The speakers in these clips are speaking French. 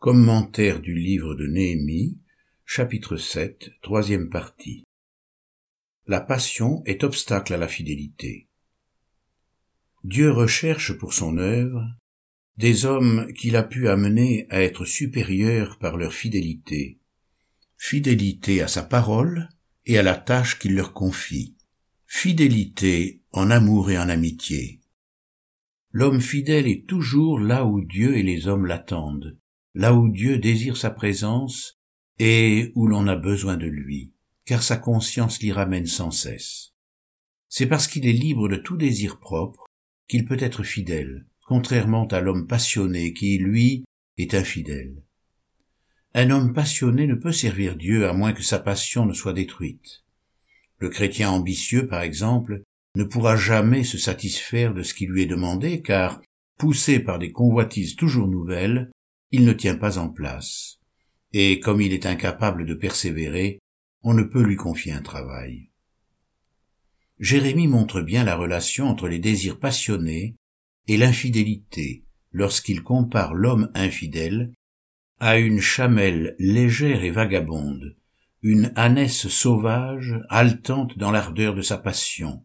Commentaire du livre de Néhémie, chapitre 7, troisième partie. La passion est obstacle à la fidélité. Dieu recherche pour son œuvre des hommes qu'il a pu amener à être supérieurs par leur fidélité, fidélité à sa parole et à la tâche qu'il leur confie, fidélité en amour et en amitié. L'homme fidèle est toujours là où Dieu et les hommes l'attendent, là où Dieu désire sa présence et où l'on a besoin de lui, car sa conscience l'y ramène sans cesse. C'est parce qu'il est libre de tout désir propre qu'il peut être fidèle, contrairement à l'homme passionné qui, lui, est infidèle. Un homme passionné ne peut servir Dieu à moins que sa passion ne soit détruite. Le chrétien ambitieux, par exemple, ne pourra jamais se satisfaire de ce qui lui est demandé, car, poussé par des convoitises toujours nouvelles, il ne tient pas en place. Et comme il est incapable de persévérer, on ne peut lui confier un travail. Jérémie montre bien la relation entre les désirs passionnés et l'infidélité lorsqu'il compare l'homme infidèle à une chamelle légère et vagabonde, une ânesse sauvage haletante dans l'ardeur de sa passion,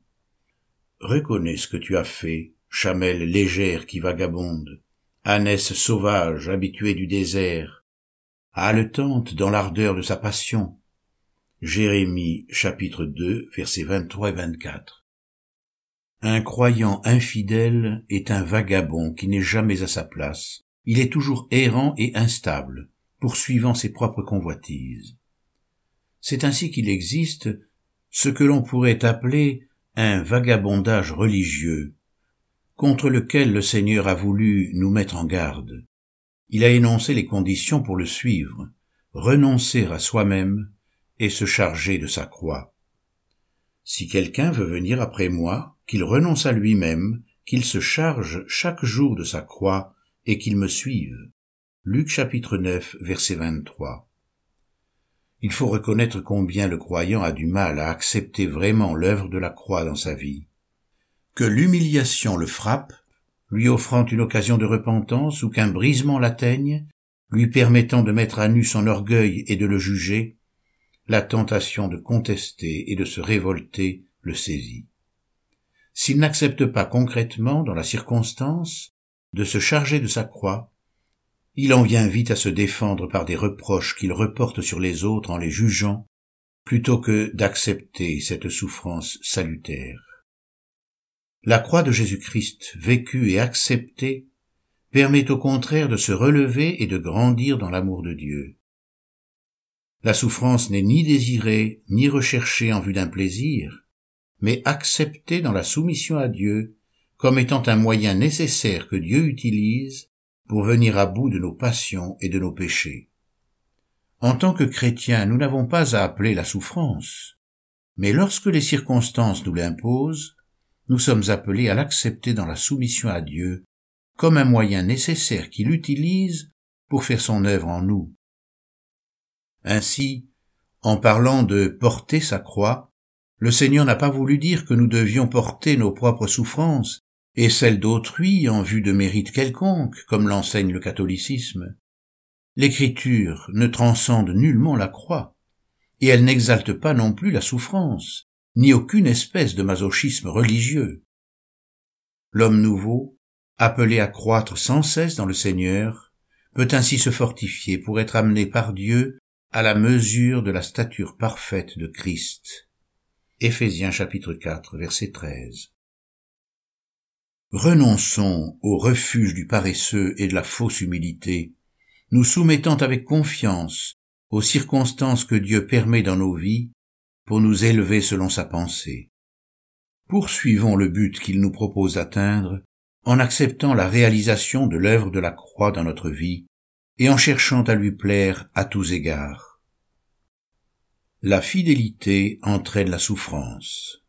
Reconnais ce que tu as fait, chamelle légère qui vagabonde, ânesse sauvage habituée du désert, haletante dans l'ardeur de sa passion. Jérémie chapitre 2 versets 23 et 24. Un croyant infidèle est un vagabond qui n'est jamais à sa place. Il est toujours errant et instable, poursuivant ses propres convoitises. C'est ainsi qu'il existe ce que l'on pourrait appeler un vagabondage religieux contre lequel le Seigneur a voulu nous mettre en garde. Il a énoncé les conditions pour le suivre, renoncer à soi-même et se charger de sa croix. Si quelqu'un veut venir après moi, qu'il renonce à lui-même, qu'il se charge chaque jour de sa croix et qu'il me suive. Luc chapitre 9 verset 23. Il faut reconnaître combien le croyant a du mal à accepter vraiment l'œuvre de la croix dans sa vie. Que l'humiliation le frappe, lui offrant une occasion de repentance ou qu'un brisement l'atteigne, lui permettant de mettre à nu son orgueil et de le juger, la tentation de contester et de se révolter le saisit. S'il n'accepte pas concrètement, dans la circonstance, de se charger de sa croix, il en vient vite à se défendre par des reproches qu'il reporte sur les autres en les jugeant, plutôt que d'accepter cette souffrance salutaire. La croix de Jésus-Christ, vécue et acceptée, permet au contraire de se relever et de grandir dans l'amour de Dieu. La souffrance n'est ni désirée ni recherchée en vue d'un plaisir, mais acceptée dans la soumission à Dieu comme étant un moyen nécessaire que Dieu utilise pour venir à bout de nos passions et de nos péchés. En tant que chrétiens, nous n'avons pas à appeler la souffrance, mais lorsque les circonstances nous l'imposent, nous sommes appelés à l'accepter dans la soumission à Dieu comme un moyen nécessaire qu'il utilise pour faire son œuvre en nous. Ainsi, en parlant de porter sa croix, le Seigneur n'a pas voulu dire que nous devions porter nos propres souffrances, et celle d'autrui en vue de mérite quelconque, comme l'enseigne le catholicisme. L'écriture ne transcende nullement la croix, et elle n'exalte pas non plus la souffrance, ni aucune espèce de masochisme religieux. L'homme nouveau, appelé à croître sans cesse dans le Seigneur, peut ainsi se fortifier pour être amené par Dieu à la mesure de la stature parfaite de Christ. Éphésiens chapitre 4 verset 13. Renonçons au refuge du paresseux et de la fausse humilité, nous soumettant avec confiance aux circonstances que Dieu permet dans nos vies pour nous élever selon sa pensée. Poursuivons le but qu'il nous propose d'atteindre en acceptant la réalisation de l'œuvre de la croix dans notre vie et en cherchant à lui plaire à tous égards. La fidélité entraîne la souffrance.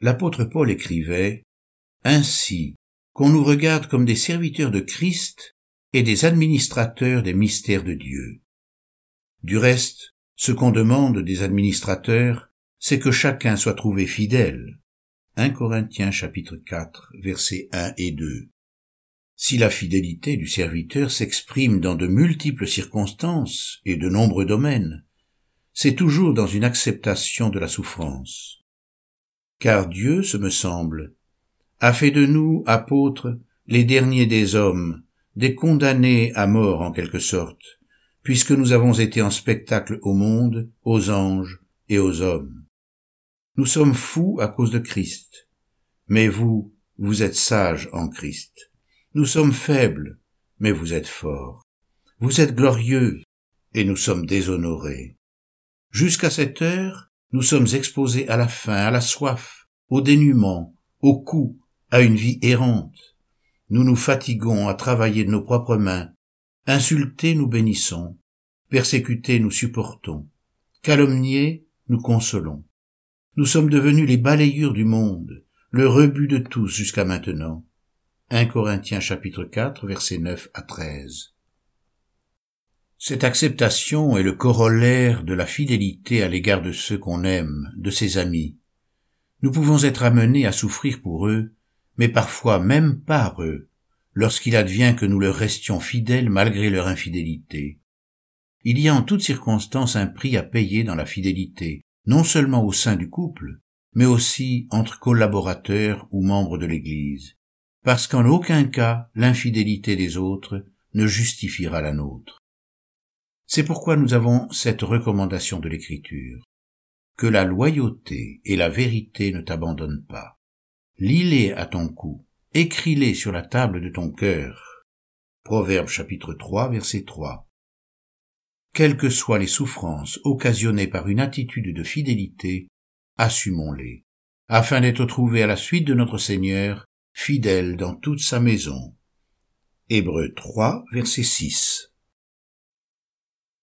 L'apôtre Paul écrivait ainsi qu'on nous regarde comme des serviteurs de Christ et des administrateurs des mystères de Dieu. Du reste, ce qu'on demande des administrateurs, c'est que chacun soit trouvé fidèle. 1 Corinthiens chapitre 4 versets 1 et 2. Si la fidélité du serviteur s'exprime dans de multiples circonstances et de nombreux domaines, c'est toujours dans une acceptation de la souffrance. Car Dieu, ce me semble, a fait de nous, apôtres, les derniers des hommes, des condamnés à mort en quelque sorte, puisque nous avons été en spectacle au monde, aux anges et aux hommes. Nous sommes fous à cause de Christ, mais vous, vous êtes sages en Christ. Nous sommes faibles, mais vous êtes forts. Vous êtes glorieux, et nous sommes déshonorés. Jusqu'à cette heure, nous sommes exposés à la faim, à la soif, au dénuement, au coup, à une vie errante. Nous nous fatiguons à travailler de nos propres mains. Insultés, nous bénissons. Persécutés, nous supportons. Calomniés, nous consolons. Nous sommes devenus les balayures du monde, le rebut de tous jusqu'à maintenant. 1 Corinthiens chapitre 4 versets 9 à 13. Cette acceptation est le corollaire de la fidélité à l'égard de ceux qu'on aime, de ses amis. Nous pouvons être amenés à souffrir pour eux, mais parfois même par eux, lorsqu'il advient que nous leur restions fidèles malgré leur infidélité. Il y a en toutes circonstances un prix à payer dans la fidélité, non seulement au sein du couple, mais aussi entre collaborateurs ou membres de l'Église, parce qu'en aucun cas l'infidélité des autres ne justifiera la nôtre. C'est pourquoi nous avons cette recommandation de l'Écriture. Que la loyauté et la vérité ne t'abandonnent pas. Lis-les à ton cou, écris-les sur la table de ton cœur. Proverbe chapitre 3 verset 3. Quelles que soient les souffrances occasionnées par une attitude de fidélité, assumons-les, afin d'être trouvés à la suite de notre Seigneur, fidèle dans toute sa maison. Hébreux 3 verset 6.